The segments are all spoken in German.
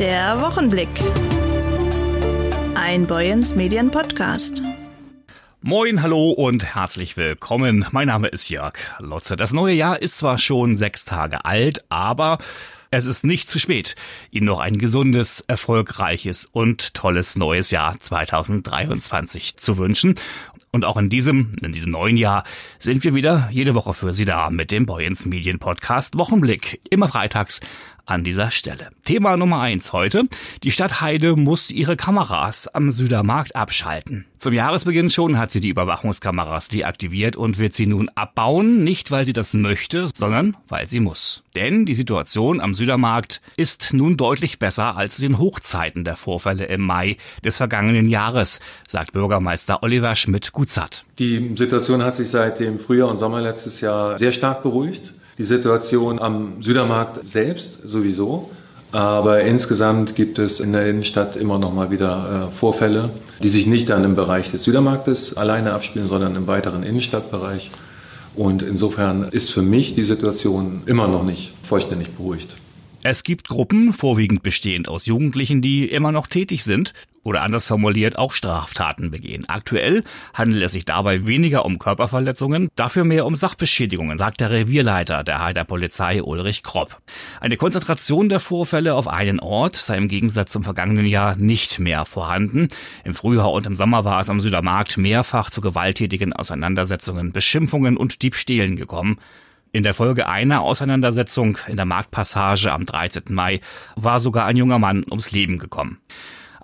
Der Wochenblick. Ein Boyens Medien Podcast. Moin, hallo und herzlich willkommen. Mein Name ist Jörg Lotze. Das neue Jahr ist zwar schon sechs Tage alt, aber es ist nicht zu spät, Ihnen noch ein gesundes, erfolgreiches und tolles neues Jahr 2023 zu wünschen. Und auch in diesem, in diesem neuen Jahr sind wir wieder jede Woche für Sie da mit dem Boyens Medien Podcast Wochenblick. Immer freitags an dieser Stelle. Thema Nummer eins heute. Die Stadt Heide muss ihre Kameras am Südermarkt abschalten. Zum Jahresbeginn schon hat sie die Überwachungskameras deaktiviert und wird sie nun abbauen, nicht weil sie das möchte, sondern weil sie muss. Denn die Situation am Südermarkt ist nun deutlich besser als zu den Hochzeiten der Vorfälle im Mai des vergangenen Jahres, sagt Bürgermeister Oliver Schmidt-Gutzat. Die Situation hat sich seit dem Frühjahr und Sommer letztes Jahr sehr stark beruhigt die Situation am Südermarkt selbst sowieso. Aber insgesamt gibt es in der Innenstadt immer noch mal wieder äh, Vorfälle, die sich nicht dann im Bereich des Südermarktes alleine abspielen, sondern im weiteren Innenstadtbereich. Und insofern ist für mich die Situation immer noch nicht vollständig beruhigt. Es gibt Gruppen, vorwiegend bestehend aus Jugendlichen, die immer noch tätig sind oder anders formuliert auch Straftaten begehen. Aktuell handelt es sich dabei weniger um Körperverletzungen, dafür mehr um Sachbeschädigungen, sagt der Revierleiter der Heider Polizei Ulrich Kropp. Eine Konzentration der Vorfälle auf einen Ort sei im Gegensatz zum vergangenen Jahr nicht mehr vorhanden. Im Frühjahr und im Sommer war es am Südermarkt mehrfach zu gewalttätigen Auseinandersetzungen, Beschimpfungen und Diebstählen gekommen. In der Folge einer Auseinandersetzung in der Marktpassage am 13. Mai war sogar ein junger Mann ums Leben gekommen.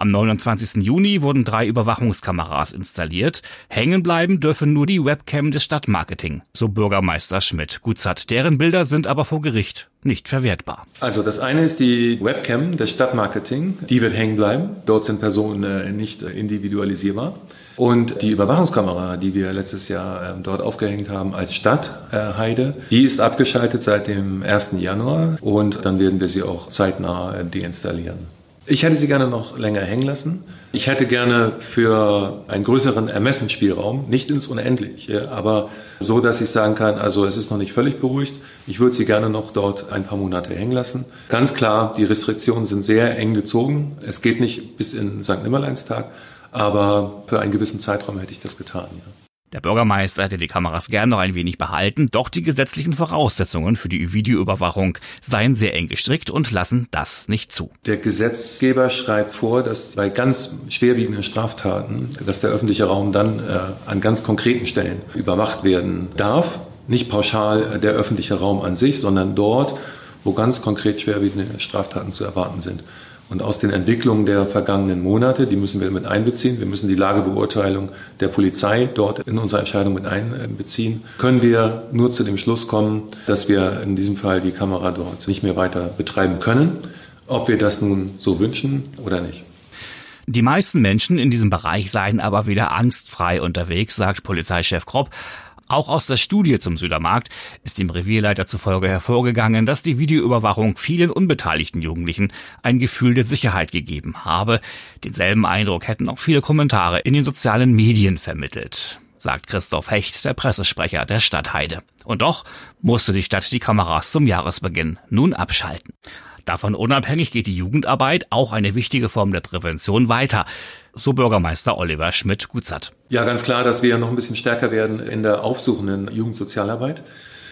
Am 29. Juni wurden drei Überwachungskameras installiert. Hängen bleiben dürfen nur die Webcam des Stadtmarketing, so Bürgermeister Schmidt-Gutzat. Deren Bilder sind aber vor Gericht nicht verwertbar. Also das eine ist die Webcam des Stadtmarketing. Die wird hängen bleiben. Dort sind Personen äh, nicht individualisierbar. Und die Überwachungskamera, die wir letztes Jahr ähm, dort aufgehängt haben als Stadtheide, äh, die ist abgeschaltet seit dem 1. Januar und dann werden wir sie auch zeitnah äh, deinstallieren. Ich hätte sie gerne noch länger hängen lassen. Ich hätte gerne für einen größeren Ermessensspielraum, nicht ins Unendliche, aber so, dass ich sagen kann, also es ist noch nicht völlig beruhigt. Ich würde sie gerne noch dort ein paar Monate hängen lassen. Ganz klar, die Restriktionen sind sehr eng gezogen. Es geht nicht bis in St. Nimmerleinstag, aber für einen gewissen Zeitraum hätte ich das getan. Ja. Der Bürgermeister hätte die Kameras gern noch ein wenig behalten, doch die gesetzlichen Voraussetzungen für die Videoüberwachung seien sehr eng gestrickt und lassen das nicht zu. Der Gesetzgeber schreibt vor, dass bei ganz schwerwiegenden Straftaten, dass der öffentliche Raum dann äh, an ganz konkreten Stellen überwacht werden darf. Nicht pauschal der öffentliche Raum an sich, sondern dort, wo ganz konkret schwerwiegende Straftaten zu erwarten sind. Und aus den Entwicklungen der vergangenen Monate, die müssen wir mit einbeziehen, wir müssen die Lagebeurteilung der Polizei dort in unsere Entscheidung mit einbeziehen, können wir nur zu dem Schluss kommen, dass wir in diesem Fall die Kamera dort nicht mehr weiter betreiben können, ob wir das nun so wünschen oder nicht. Die meisten Menschen in diesem Bereich seien aber wieder angstfrei unterwegs, sagt Polizeichef Kropp. Auch aus der Studie zum Südermarkt ist dem Revierleiter zufolge hervorgegangen, dass die Videoüberwachung vielen unbeteiligten Jugendlichen ein Gefühl der Sicherheit gegeben habe. Denselben Eindruck hätten auch viele Kommentare in den sozialen Medien vermittelt sagt Christoph Hecht, der Pressesprecher der Stadt Heide. Und doch musste die Stadt die Kameras zum Jahresbeginn nun abschalten. Davon unabhängig geht die Jugendarbeit, auch eine wichtige Form der Prävention, weiter. So Bürgermeister Oliver Schmidt-Gutzat. Ja, ganz klar, dass wir noch ein bisschen stärker werden in der aufsuchenden Jugendsozialarbeit.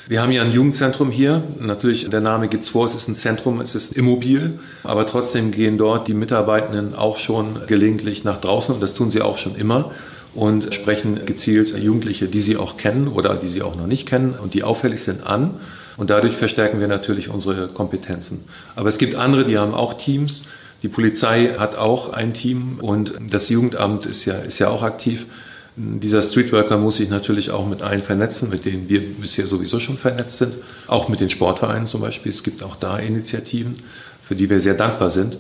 Wir haben ja ein Jugendzentrum hier. Natürlich, der Name gibt's vor, es ist ein Zentrum, es ist immobil, aber trotzdem gehen dort die Mitarbeitenden auch schon gelegentlich nach draußen und das tun sie auch schon immer und sprechen gezielt Jugendliche, die sie auch kennen oder die sie auch noch nicht kennen und die auffällig sind, an und dadurch verstärken wir natürlich unsere Kompetenzen. Aber es gibt andere, die haben auch Teams. Die Polizei hat auch ein Team und das Jugendamt ist ja, ist ja auch aktiv. Dieser Streetworker muss sich natürlich auch mit allen vernetzen, mit denen wir bisher sowieso schon vernetzt sind. Auch mit den Sportvereinen zum Beispiel. Es gibt auch da Initiativen, für die wir sehr dankbar sind.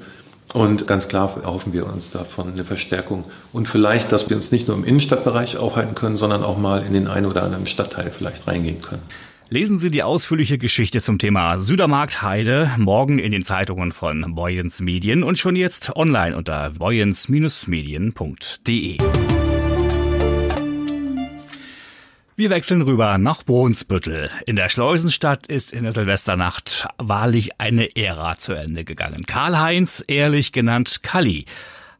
Und ganz klar erhoffen wir uns davon eine Verstärkung. Und vielleicht, dass wir uns nicht nur im Innenstadtbereich aufhalten können, sondern auch mal in den einen oder anderen Stadtteil vielleicht reingehen können. Lesen Sie die ausführliche Geschichte zum Thema Südermarkt Heide morgen in den Zeitungen von Boyens Medien und schon jetzt online unter boyens-medien.de. Wir wechseln rüber nach Brunsbüttel. In der Schleusenstadt ist in der Silvesternacht wahrlich eine Ära zu Ende gegangen. Karl-Heinz, ehrlich genannt Kalli,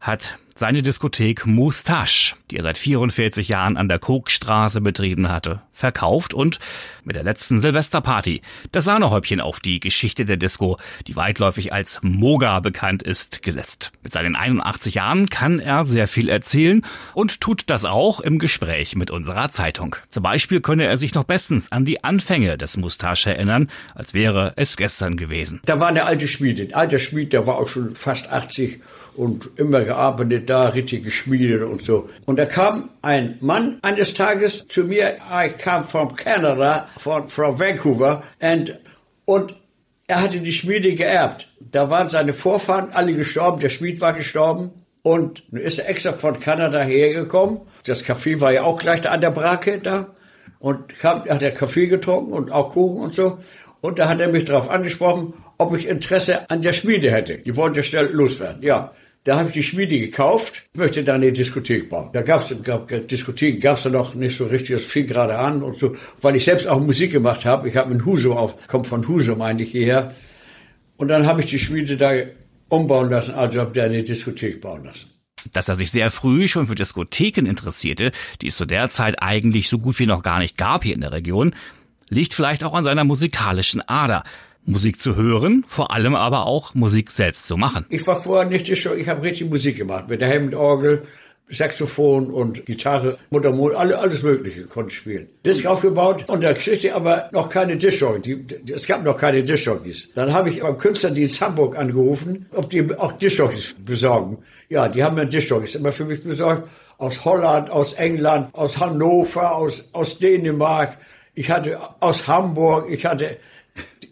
hat seine Diskothek Moustache, die er seit 44 Jahren an der Kokstraße betrieben hatte, verkauft und mit der letzten Silvesterparty das Sahnehäubchen auf die Geschichte der Disco, die weitläufig als Moga bekannt ist, gesetzt. Mit seinen 81 Jahren kann er sehr viel erzählen und tut das auch im Gespräch mit unserer Zeitung. Zum Beispiel könne er sich noch bestens an die Anfänge des Moustache erinnern, als wäre es gestern gewesen. Da war eine alte Schmiede, ein alter Schmied, der war auch schon fast 80 und immer gearbeitet da, richtig geschmiedet und so. Und da kam ein Mann eines Tages zu mir, I come from Canada, von, from Vancouver, and, und er hatte die Schmiede geerbt. Da waren seine Vorfahren alle gestorben, der Schmied war gestorben. Und nun ist er extra von Kanada hergekommen. Das Café war ja auch gleich da an der Brake da. Und kam, hat er Kaffee getrunken und auch Kuchen und so. Und da hat er mich darauf angesprochen, ob ich Interesse an der Schmiede hätte. Die wollten ja schnell loswerden. Ja, da habe ich die Schmiede gekauft, ich möchte da eine Diskothek bauen. Da gab's gab, Diskothek gab's da noch nicht so richtig, das fing gerade an und so, weil ich selbst auch Musik gemacht habe. Ich habe in Husum auf, kommt von Husum eigentlich hierher. Und dann habe ich die Schmiede da umbauen lassen, also habe da eine Diskothek bauen lassen. Dass er sich sehr früh schon für Diskotheken interessierte, die es zu der Zeit eigentlich so gut wie noch gar nicht gab hier in der Region, liegt vielleicht auch an seiner musikalischen Ader. Musik zu hören, vor allem aber auch Musik selbst zu machen. Ich war vorher nicht schon, ich habe richtig Musik gemacht mit der Hammond-Orgel, Saxophon und Gitarre, Muttermond, alle, alles Mögliche konnte ich spielen. Disc aufgebaut und da kriegte ich aber noch keine Dischjockey. Es gab noch keine Dischjockeys. Dann habe ich beim Künstlerdienst Hamburg angerufen, ob die auch Dischjockeys besorgen. Ja, die haben mir Dischjockeys immer für mich besorgt. Aus Holland, aus England, aus Hannover, aus, aus Dänemark. Ich hatte aus Hamburg, ich hatte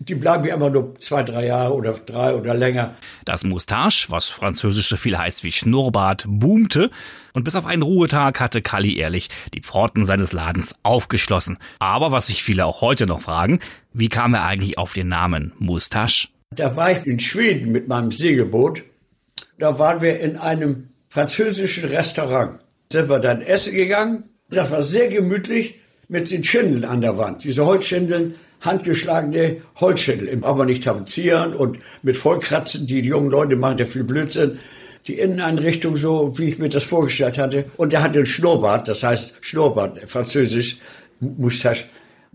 die bleiben ja immer nur zwei, drei Jahre oder drei oder länger. Das Moustache, was französisch so viel heißt wie Schnurrbart, boomte und bis auf einen Ruhetag hatte Kalli ehrlich die Pforten seines Ladens aufgeschlossen. Aber was sich viele auch heute noch fragen, wie kam er eigentlich auf den Namen Moustache? Da war ich in Schweden mit meinem Segelboot. Da waren wir in einem französischen Restaurant. Sind wir dann essen gegangen. Das war sehr gemütlich mit den Schindeln an der Wand. Diese Holzschindeln, handgeschlagene Holzschädel, aber nicht tapezieren und mit Vollkratzen. Die jungen Leute machen ja viel Blödsinn. Die Inneneinrichtung so, wie ich mir das vorgestellt hatte. Und er hatte einen Schnurrbart, das heißt Schnurrbart, französisch, Moustache.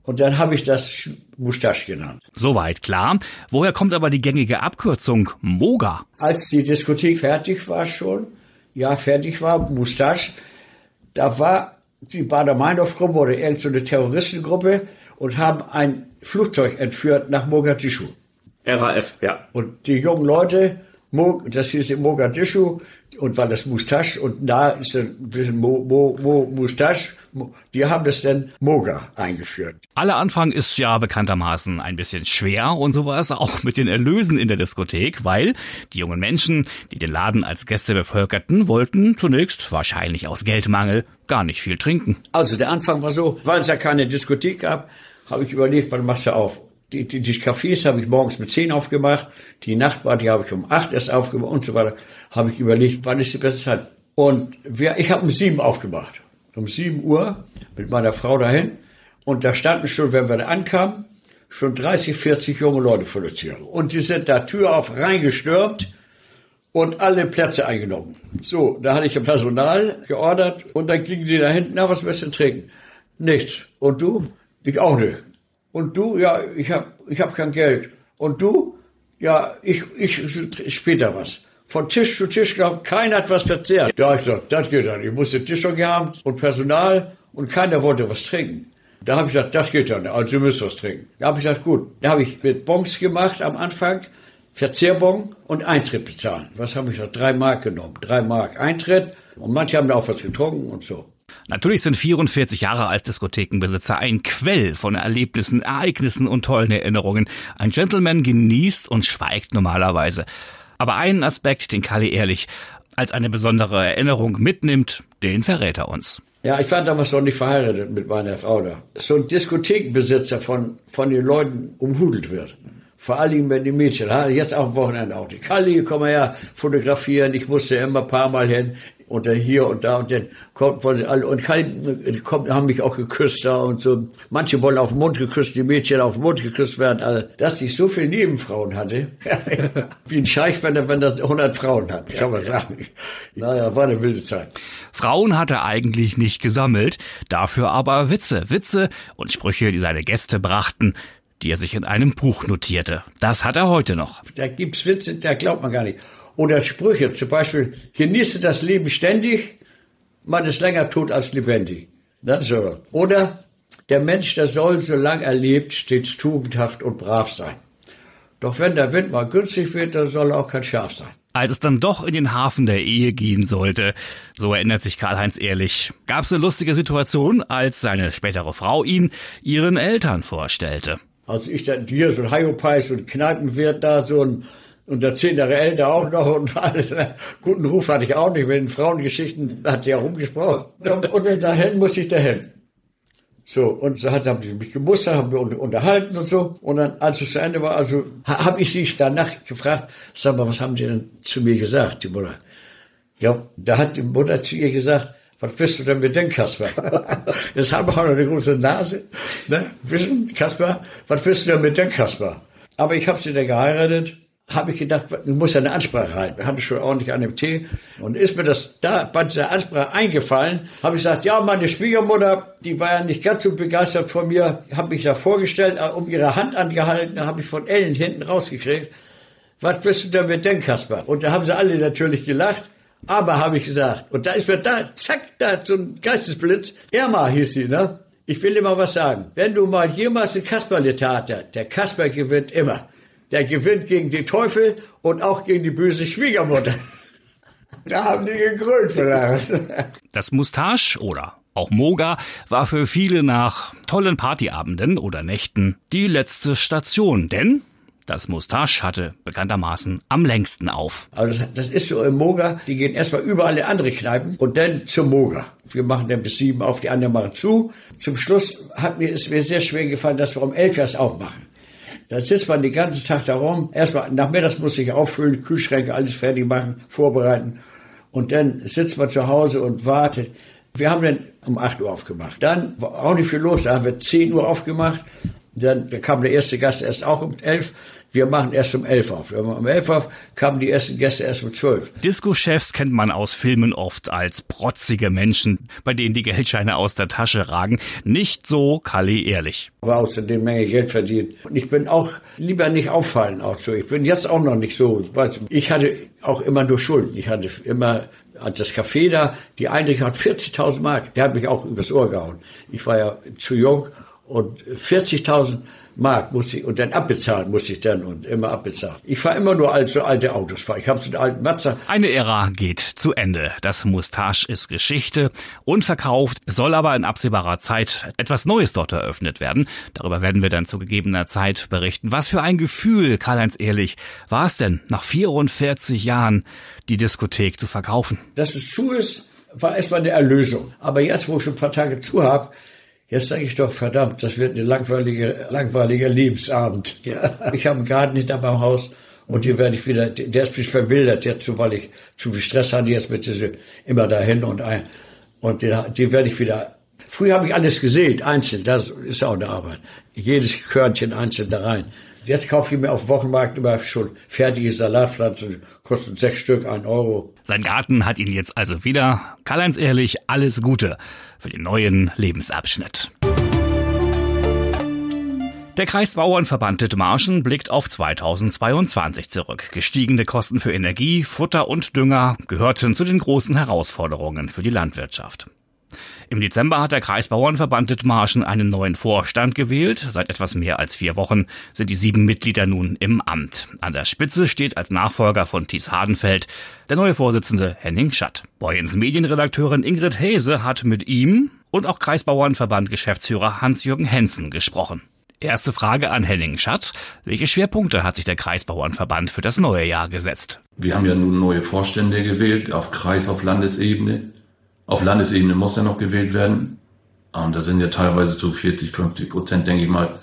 Und dann habe ich das Moustache genannt. Soweit klar. Woher kommt aber die gängige Abkürzung Moga? Als die Diskothek fertig war schon, ja, fertig war, Moustache, da war die Bader-Meinhof-Gruppe oder irgendeine Terroristengruppe und haben ein Flugzeug entführt nach Mogadischu. RAF, ja. Und die jungen Leute, das hieß in Mogadischu, und weil das Mustache und da ist ein bisschen Mo, Mo, Mo, Mustache, die haben das dann Moga eingeführt. Aller Anfang ist ja bekanntermaßen ein bisschen schwer und so war es auch mit den Erlösen in der Diskothek, weil die jungen Menschen, die den Laden als Gäste bevölkerten, wollten zunächst wahrscheinlich aus Geldmangel gar nicht viel trinken. Also der Anfang war so, weil es ja keine Diskothek gab, habe ich überlegt, wann machst du auf? Die, die, die Cafés habe ich morgens mit zehn aufgemacht, die Nachtbar, die habe ich um acht erst aufgemacht und so weiter. Habe ich überlegt, wann ist die beste Zeit? Und wir, ich habe um sieben aufgemacht. Um sieben Uhr mit meiner Frau dahin. Und da standen schon, wenn wir da ankamen, schon 30, 40 junge Leute vor der Tür. Und die sind da Tür auf reingestürmt und alle Plätze eingenommen. So, da hatte ich Personal geordert und dann gingen die da hinten, na, was willst du trinken? Nichts. Und du? Ich auch nicht. Und du? Ja, ich hab, ich hab kein Geld. Und du? Ja, ich, ich später was. Von Tisch zu Tisch gelaufen, keiner hat was verzehrt. Da ich gesagt, das geht dann. Ich musste Tischung haben und Personal und keiner wollte was trinken. Da habe ich gesagt, das geht dann, also ihr müsst was trinken. Da habe ich gesagt, gut. Da habe ich mit Bons gemacht am Anfang, Verzehrbon und Eintritt bezahlen. Was habe ich gesagt? Drei Mark genommen. Drei Mark Eintritt und manche haben da auch was getrunken und so. Natürlich sind 44 Jahre als Diskothekenbesitzer ein Quell von Erlebnissen, Ereignissen und tollen Erinnerungen. Ein Gentleman genießt und schweigt normalerweise. Aber einen Aspekt, den Kali ehrlich als eine besondere Erinnerung mitnimmt, den verrät er uns. Ja, ich war damals noch nicht verheiratet mit meiner Frau da. So ein Diskothekenbesitzer von, von den Leuten umhudelt wird. Vor allem, wenn die Mädchen, jetzt auch am Wochenende auch. Die Kali, komm mal her, fotografieren. Ich musste immer ein paar Mal hin und dann hier und da und dann kommt sie alle und kein, kommt, haben mich auch geküsst da und so. Manche wollen auf den Mund geküsst, die Mädchen auf den Mund geküsst werden. Also, dass ich so viele Nebenfrauen hatte, wie ein Scheich, wenn er, wenn er 100 Frauen hat, kann man sagen. Naja, war eine wilde Zeit. Frauen hat er eigentlich nicht gesammelt, dafür aber Witze, Witze und Sprüche, die seine Gäste brachten, die er sich in einem Buch notierte. Das hat er heute noch. Da gibt's Witze, da glaubt man gar nicht. Oder Sprüche, zum Beispiel, genieße das Leben ständig, man ist länger tot als lebendig. Ne, so. Oder, der Mensch, der soll, solange er lebt, stets tugendhaft und brav sein. Doch wenn der Wind mal günstig wird, dann soll er auch kein Schaf sein. Als es dann doch in den Hafen der Ehe gehen sollte, so erinnert sich Karl-Heinz ehrlich, gab es eine lustige Situation, als seine spätere Frau ihn ihren Eltern vorstellte. Also ich dann hier so ein Hyopai, und Kneipenwirt da, so ein und der zehn Jahre älter auch noch und alles. Guten Ruf hatte ich auch nicht. Mit den Frauengeschichten hat sie auch rumgesprochen. Und, und dahin muss ich dahin. So, und so hat, haben sie mich gemustert, haben wir unterhalten und so. Und dann, als es zu Ende war, also, habe ich sie danach gefragt, sag mal, was haben die denn zu mir gesagt, die Mutter? Ja, da hat die Mutter zu ihr gesagt, was willst du denn mit dem Kasper? Jetzt haben wir auch noch eine große Nase. Ne? Wissen, Kasper, was willst du denn mit dem Kasper? Aber ich habe sie dann geheiratet habe ich gedacht, du musst ja eine Ansprache halten. Wir hatten schon ordentlich an dem Tee. Und ist mir das da bei dieser Ansprache eingefallen, habe ich gesagt, ja, meine Schwiegermutter, die war ja nicht ganz so begeistert von mir, habe mich da vorgestellt, äh, um ihre Hand angehalten, habe ich von Ellen hinten rausgekriegt. Was wirst du damit denn, Kasper? Und da haben sie alle natürlich gelacht. Aber habe ich gesagt, und da ist mir da, zack, da so ein Geistesblitz. Irma hieß sie, ne? Ich will dir mal was sagen. Wenn du mal jemals ein Kasperle-Theater, der Kasper gewinnt immer der gewinnt gegen den Teufel und auch gegen die böse Schwiegermutter. da haben die gegrölt vielleicht. Das Mustache oder auch Moga war für viele nach tollen Partyabenden oder Nächten die letzte Station, denn das Mustache hatte bekanntermaßen am längsten auf. Also das, ist so im Moga, die gehen erstmal überall in andere Kneipen und dann zum Moga. Wir machen dann bis sieben auf, die anderen machen zu. Zum Schluss hat mir, ist mir sehr schwer gefallen, dass wir um elf das aufmachen. Da sitzt man den ganzen Tag da rum. Erstmal nachmittags muss ich auffüllen, Kühlschränke, alles fertig machen, vorbereiten. Und dann sitzt man zu Hause und wartet. Wir haben dann um 8 Uhr aufgemacht. Dann war auch nicht viel los. Da haben wir 10 Uhr aufgemacht. Dann kam der erste Gast erst auch um 11 wir machen erst um elf auf. Um elf auf kamen die ersten Gäste erst um zwölf. Disco-Chefs kennt man aus Filmen oft als protzige Menschen, bei denen die Geldscheine aus der Tasche ragen. Nicht so Kali ehrlich. Aber außerdem Menge Geld verdient. Und ich bin auch lieber nicht auffallen auch so. Ich bin jetzt auch noch nicht so. Ich hatte auch immer nur Schulden. Ich hatte immer das Café da, die Einrichtung hat 40.000 Mark. Der hat mich auch übers Ohr gehauen. Ich war ja zu jung und 40.000 Mark muss ich und dann abbezahlen muss ich dann und immer abbezahlen. Ich fahre immer nur alte, alte Autos fahr. Ich habe so einen alten Mazda. Eine Ära geht zu Ende. Das Mustache ist Geschichte und verkauft, soll aber in absehbarer Zeit etwas Neues dort eröffnet werden. Darüber werden wir dann zu gegebener Zeit berichten. Was für ein Gefühl, Karl-Heinz Ehrlich, war es denn, nach 44 Jahren die Diskothek zu verkaufen? Dass es zu ist, war erstmal eine Erlösung. Aber jetzt, wo ich schon ein paar Tage zu habe, Jetzt sage ich doch, verdammt, das wird ein langweiliger, langweiliger Lebensabend. Ja. Ich habe einen Garten hinter meinem Haus und hier werde ich wieder, der ist mich verwildert jetzt, so, weil ich zu viel Stress hatte jetzt mit diese, immer dahin und ein, und den, den werde ich wieder, früher habe ich alles gesät, einzeln, das ist auch eine Arbeit. Jedes Körnchen einzeln da rein. Jetzt kaufe ich mir auf dem Wochenmarkt immer schon fertige Salatpflanzen, kosten sechs Stück, ein Euro. Sein Garten hat ihn jetzt also wieder. Karl-Heinz Ehrlich, alles Gute für den neuen Lebensabschnitt. Der Kreisbauernverband Dithmarschen blickt auf 2022 zurück. Gestiegene Kosten für Energie, Futter und Dünger gehörten zu den großen Herausforderungen für die Landwirtschaft. Im Dezember hat der Kreisbauernverband Dithmarschen einen neuen Vorstand gewählt. Seit etwas mehr als vier Wochen sind die sieben Mitglieder nun im Amt. An der Spitze steht als Nachfolger von Thies Hardenfeld der neue Vorsitzende Henning Schatt. Boyens Medienredakteurin Ingrid Hese hat mit ihm und auch Kreisbauernverband Geschäftsführer Hans-Jürgen Hensen gesprochen. Erste Frage an Henning Schatt. Welche Schwerpunkte hat sich der Kreisbauernverband für das neue Jahr gesetzt? Wir haben ja nun neue Vorstände gewählt, auf Kreis, auf Landesebene. Auf Landesebene muss er noch gewählt werden. Und da sind ja teilweise zu 40, 50 Prozent, denke ich mal,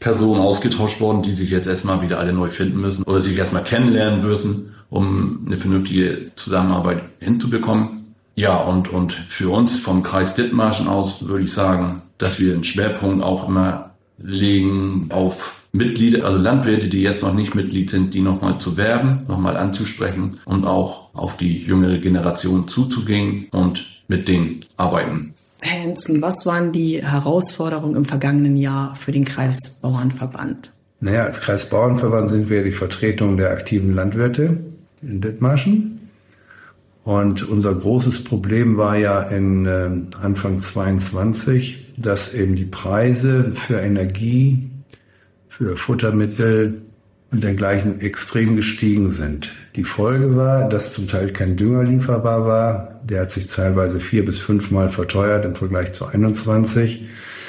Personen ausgetauscht worden, die sich jetzt erstmal wieder alle neu finden müssen oder sich erstmal kennenlernen müssen, um eine vernünftige Zusammenarbeit hinzubekommen. Ja, und, und für uns vom Kreis Dithmarschen aus würde ich sagen, dass wir einen Schwerpunkt auch immer legen auf Mitglieder, also Landwirte, die jetzt noch nicht Mitglied sind, die nochmal zu werben, nochmal anzusprechen und auch auf die jüngere Generation zuzugehen und mit denen arbeiten. Herr Hensen, was waren die Herausforderungen im vergangenen Jahr für den Kreisbauernverband? Naja, als Kreisbauernverband sind wir die Vertretung der aktiven Landwirte in Dithmarschen. Und unser großes Problem war ja in äh, Anfang 22, dass eben die Preise für Energie, für Futtermittel und dergleichen extrem gestiegen sind. Die Folge war, dass zum Teil kein Dünger lieferbar war. Der hat sich teilweise vier bis fünfmal verteuert im Vergleich zu 21.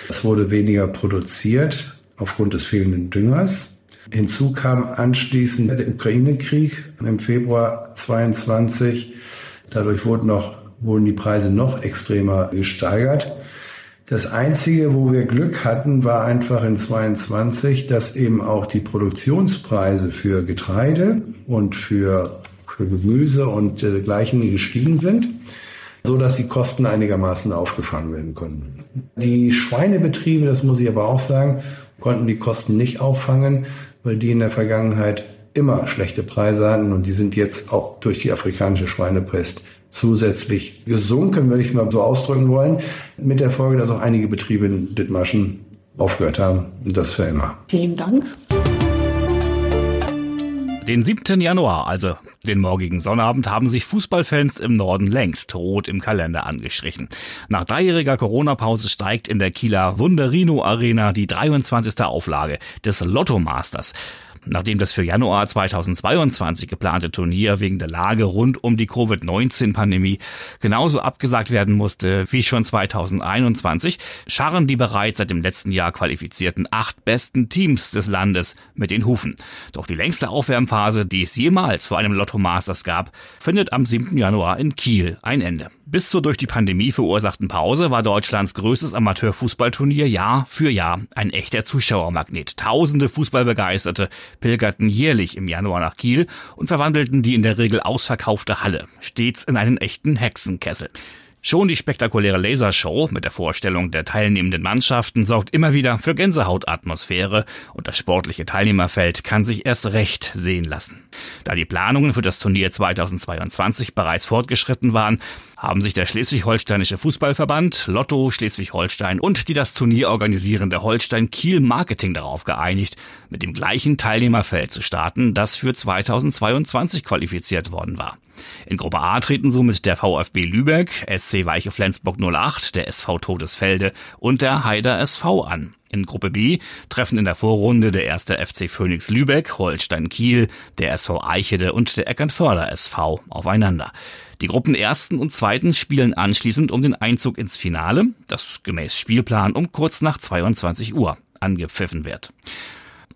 Es wurde weniger produziert aufgrund des fehlenden Düngers. Hinzu kam anschließend der Ukraine-Krieg im Februar 22. Dadurch wurden, noch, wurden die Preise noch extremer gesteigert. Das Einzige, wo wir Glück hatten, war einfach in 22, dass eben auch die Produktionspreise für Getreide und für, für Gemüse und dergleichen äh, gestiegen sind, so dass die Kosten einigermaßen aufgefangen werden konnten. Die Schweinebetriebe, das muss ich aber auch sagen, konnten die Kosten nicht auffangen, weil die in der Vergangenheit immer schlechte Preise hatten und die sind jetzt auch durch die afrikanische Schweinepest zusätzlich gesunken, würde ich mal so ausdrücken wollen, mit der Folge, dass auch einige Betriebe in Dithmarschen aufgehört haben und das für immer. Vielen Dank. Den 7. Januar, also den morgigen Sonnabend, haben sich Fußballfans im Norden längst rot im Kalender angestrichen. Nach dreijähriger Corona-Pause steigt in der Kieler Wunderino Arena die 23. Auflage des Lotto Masters nachdem das für Januar 2022 geplante Turnier wegen der Lage rund um die Covid-19-Pandemie genauso abgesagt werden musste wie schon 2021, scharren die bereits seit dem letzten Jahr qualifizierten acht besten Teams des Landes mit den Hufen. Doch die längste Aufwärmphase, die es jemals vor einem Lotto Masters gab, findet am 7. Januar in Kiel ein Ende. Bis zur durch die Pandemie verursachten Pause war Deutschlands größtes Amateurfußballturnier Jahr für Jahr ein echter Zuschauermagnet. Tausende Fußballbegeisterte pilgerten jährlich im Januar nach Kiel und verwandelten die in der Regel ausverkaufte Halle stets in einen echten Hexenkessel. Schon die spektakuläre Lasershow mit der Vorstellung der teilnehmenden Mannschaften sorgt immer wieder für Gänsehautatmosphäre und das sportliche Teilnehmerfeld kann sich erst recht sehen lassen. Da die Planungen für das Turnier 2022 bereits fortgeschritten waren, haben sich der Schleswig-Holsteinische Fußballverband, Lotto Schleswig-Holstein und die das Turnier organisierende Holstein Kiel Marketing darauf geeinigt, mit dem gleichen Teilnehmerfeld zu starten, das für 2022 qualifiziert worden war. In Gruppe A treten somit der VfB Lübeck, SC Weiche Flensburg 08, der SV Todesfelde und der Heider SV an. In Gruppe B treffen in der Vorrunde der erste FC Phoenix Lübeck, Holstein Kiel, der SV Eichede und der Eckernförder SV aufeinander. Die Gruppen ersten und zweiten spielen anschließend um den Einzug ins Finale, das gemäß Spielplan um kurz nach 22 Uhr angepfiffen wird.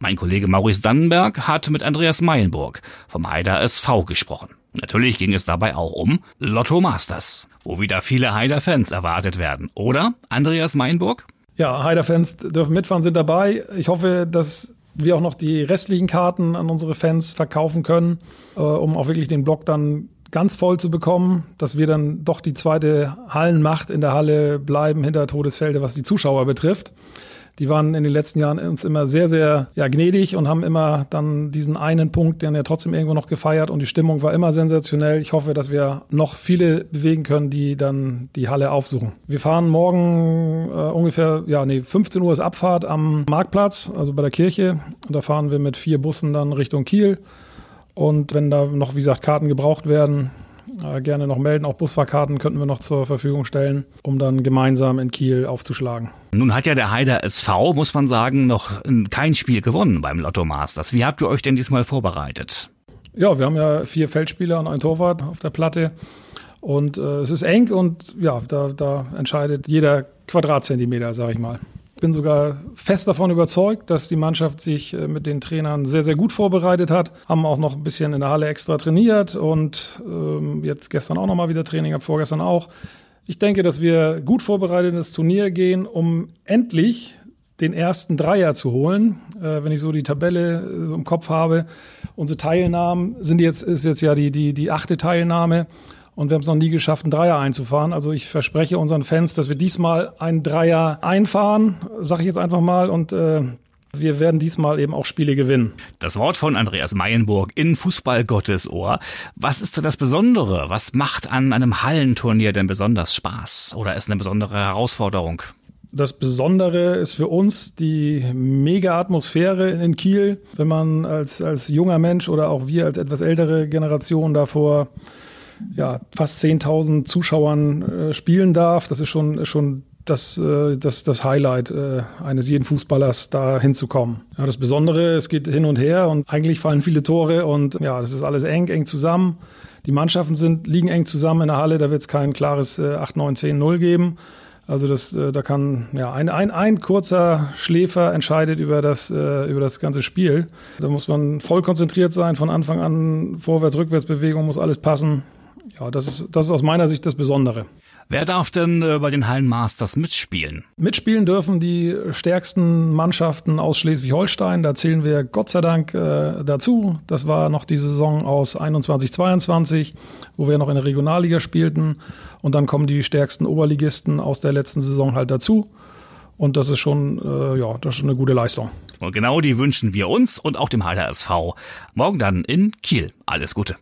Mein Kollege Maurice Dannenberg hat mit Andreas Meilenburg vom Heider SV gesprochen. Natürlich ging es dabei auch um Lotto Masters, wo wieder viele Heider-Fans erwartet werden, oder, Andreas Meinburg? Ja, Heider-Fans dürfen mitfahren, sind dabei. Ich hoffe, dass wir auch noch die restlichen Karten an unsere Fans verkaufen können, äh, um auch wirklich den Block dann ganz voll zu bekommen, dass wir dann doch die zweite Hallenmacht in der Halle bleiben hinter Todesfelde, was die Zuschauer betrifft. Die waren in den letzten Jahren uns immer sehr, sehr ja, gnädig und haben immer dann diesen einen Punkt, den ja trotzdem irgendwo noch gefeiert und die Stimmung war immer sensationell. Ich hoffe, dass wir noch viele bewegen können, die dann die Halle aufsuchen. Wir fahren morgen äh, ungefähr, ja, nee, 15 Uhr ist Abfahrt am Marktplatz, also bei der Kirche. Und da fahren wir mit vier Bussen dann Richtung Kiel. Und wenn da noch, wie gesagt, Karten gebraucht werden, äh, gerne noch melden. Auch Busfahrkarten könnten wir noch zur Verfügung stellen, um dann gemeinsam in Kiel aufzuschlagen. Nun hat ja der Heider SV, muss man sagen, noch kein Spiel gewonnen beim Lotto Masters. Wie habt ihr euch denn diesmal vorbereitet? Ja, wir haben ja vier Feldspieler und einen Torwart auf der Platte. Und äh, es ist eng und ja, da, da entscheidet jeder Quadratzentimeter, sag ich mal bin sogar fest davon überzeugt, dass die Mannschaft sich äh, mit den Trainern sehr, sehr gut vorbereitet hat. Haben auch noch ein bisschen in der Halle extra trainiert und ähm, jetzt gestern auch nochmal wieder Training, ab vorgestern auch. Ich denke, dass wir gut vorbereitet ins Turnier gehen, um endlich den ersten Dreier zu holen. Äh, wenn ich so die Tabelle äh, so im Kopf habe, unsere Teilnahmen sind jetzt, ist jetzt ja die, die, die achte Teilnahme. Und wir haben es noch nie geschafft, einen Dreier einzufahren. Also ich verspreche unseren Fans, dass wir diesmal einen Dreier einfahren, sage ich jetzt einfach mal. Und äh, wir werden diesmal eben auch Spiele gewinnen. Das Wort von Andreas Meyenburg in Fußball Gottes Ohr. Was ist denn das Besondere? Was macht an einem Hallenturnier denn besonders Spaß? Oder ist eine besondere Herausforderung? Das Besondere ist für uns die mega Atmosphäre in Kiel, wenn man als, als junger Mensch oder auch wir als etwas ältere Generation davor ja, fast 10.000 Zuschauern äh, spielen darf. Das ist schon, schon das, äh, das, das Highlight äh, eines jeden Fußballers, da hinzukommen. Ja, das Besondere, es geht hin und her und eigentlich fallen viele Tore und ja, das ist alles eng, eng zusammen. Die Mannschaften sind, liegen eng zusammen in der Halle, da wird es kein klares äh, 8, 9, 10, 0 geben. Also das, äh, da kann ja ein, ein, ein kurzer Schläfer entscheidet über das, über das ganze Spiel. Da muss man voll konzentriert sein, von Anfang an Vorwärts, Rückwärtsbewegung muss alles passen ja, das ist, das ist aus meiner Sicht das Besondere. Wer darf denn äh, bei den Hallenmasters mitspielen? Mitspielen dürfen die stärksten Mannschaften aus Schleswig-Holstein. Da zählen wir Gott sei Dank äh, dazu. Das war noch die Saison aus 21-22, wo wir noch in der Regionalliga spielten. Und dann kommen die stärksten Oberligisten aus der letzten Saison halt dazu. Und das ist schon, äh, ja, das ist schon eine gute Leistung. Und genau die wünschen wir uns und auch dem Heiler SV. Morgen dann in Kiel. Alles Gute.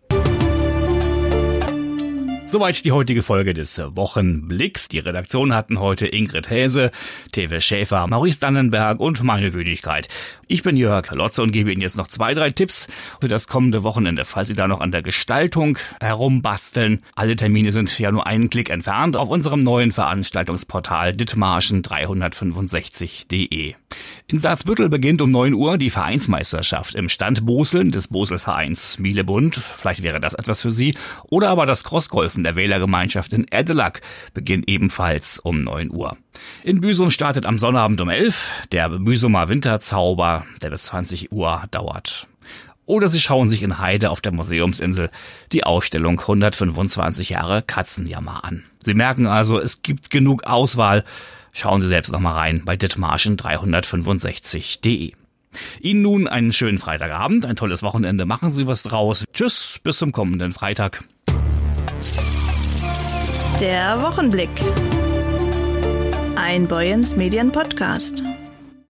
Soweit die heutige Folge des Wochenblicks. Die Redaktion hatten heute Ingrid Häse, Teve Schäfer, Maurice Dannenberg und meine Würdigkeit. Ich bin Jörg Lotze und gebe Ihnen jetzt noch zwei, drei Tipps für das kommende Wochenende, falls Sie da noch an der Gestaltung herumbasteln. Alle Termine sind ja nur einen Klick entfernt auf unserem neuen Veranstaltungsportal ditmarschen365.de. In Salzbüttel beginnt um 9 Uhr die Vereinsmeisterschaft im Stand Boseln des Boselvereins Mielebund. Vielleicht wäre das etwas für Sie. Oder aber das Crossgolfen der Wählergemeinschaft in Erdelack beginnt ebenfalls um 9 Uhr. In Büsum startet am Sonnabend um 11 der Büsumer Winterzauber, der bis 20 Uhr dauert. Oder Sie schauen sich in Heide auf der Museumsinsel die Ausstellung 125 Jahre Katzenjammer an. Sie merken also, es gibt genug Auswahl. Schauen Sie selbst noch mal rein bei ditmarschen365.de. Ihnen nun einen schönen Freitagabend, ein tolles Wochenende. Machen Sie was draus. Tschüss, bis zum kommenden Freitag. Der Wochenblick. Ein Boyens Medien Podcast.